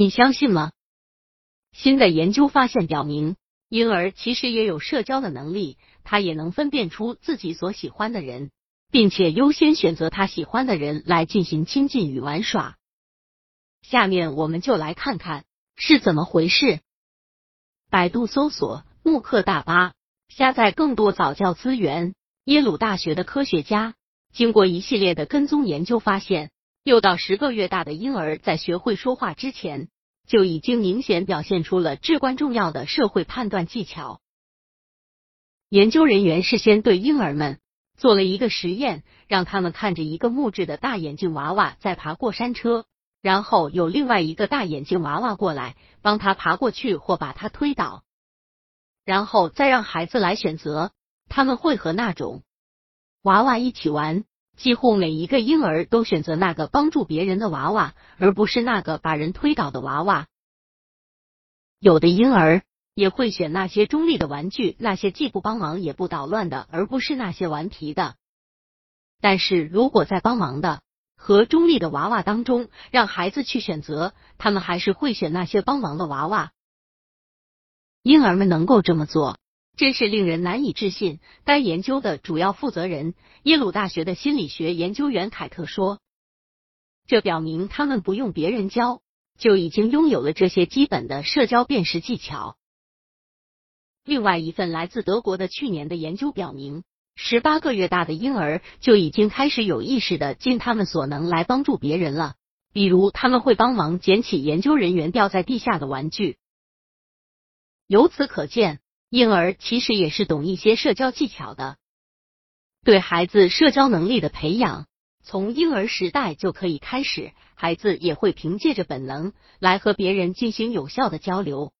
你相信吗？新的研究发现表明，婴儿其实也有社交的能力，他也能分辨出自己所喜欢的人，并且优先选择他喜欢的人来进行亲近与玩耍。下面我们就来看看是怎么回事。百度搜索“慕课大巴”，下载更多早教资源。耶鲁大学的科学家经过一系列的跟踪研究，发现六到十个月大的婴儿在学会说话之前，就已经明显表现出了至关重要的社会判断技巧。研究人员事先对婴儿们做了一个实验，让他们看着一个木质的大眼镜娃娃在爬过山车，然后有另外一个大眼镜娃娃过来帮他爬过去或把他推倒，然后再让孩子来选择。他们会和那种娃娃一起玩，几乎每一个婴儿都选择那个帮助别人的娃娃，而不是那个把人推倒的娃娃。有的婴儿也会选那些中立的玩具，那些既不帮忙也不捣乱的，而不是那些顽皮的。但是如果在帮忙的和中立的娃娃当中，让孩子去选择，他们还是会选那些帮忙的娃娃。婴儿们能够这么做。真是令人难以置信。该研究的主要负责人，耶鲁大学的心理学研究员凯特说：“这表明他们不用别人教，就已经拥有了这些基本的社交辨识技巧。”另外一份来自德国的去年的研究表明，十八个月大的婴儿就已经开始有意识的尽他们所能来帮助别人了，比如他们会帮忙捡起研究人员掉在地下的玩具。由此可见。婴儿其实也是懂一些社交技巧的，对孩子社交能力的培养，从婴儿时代就可以开始。孩子也会凭借着本能来和别人进行有效的交流。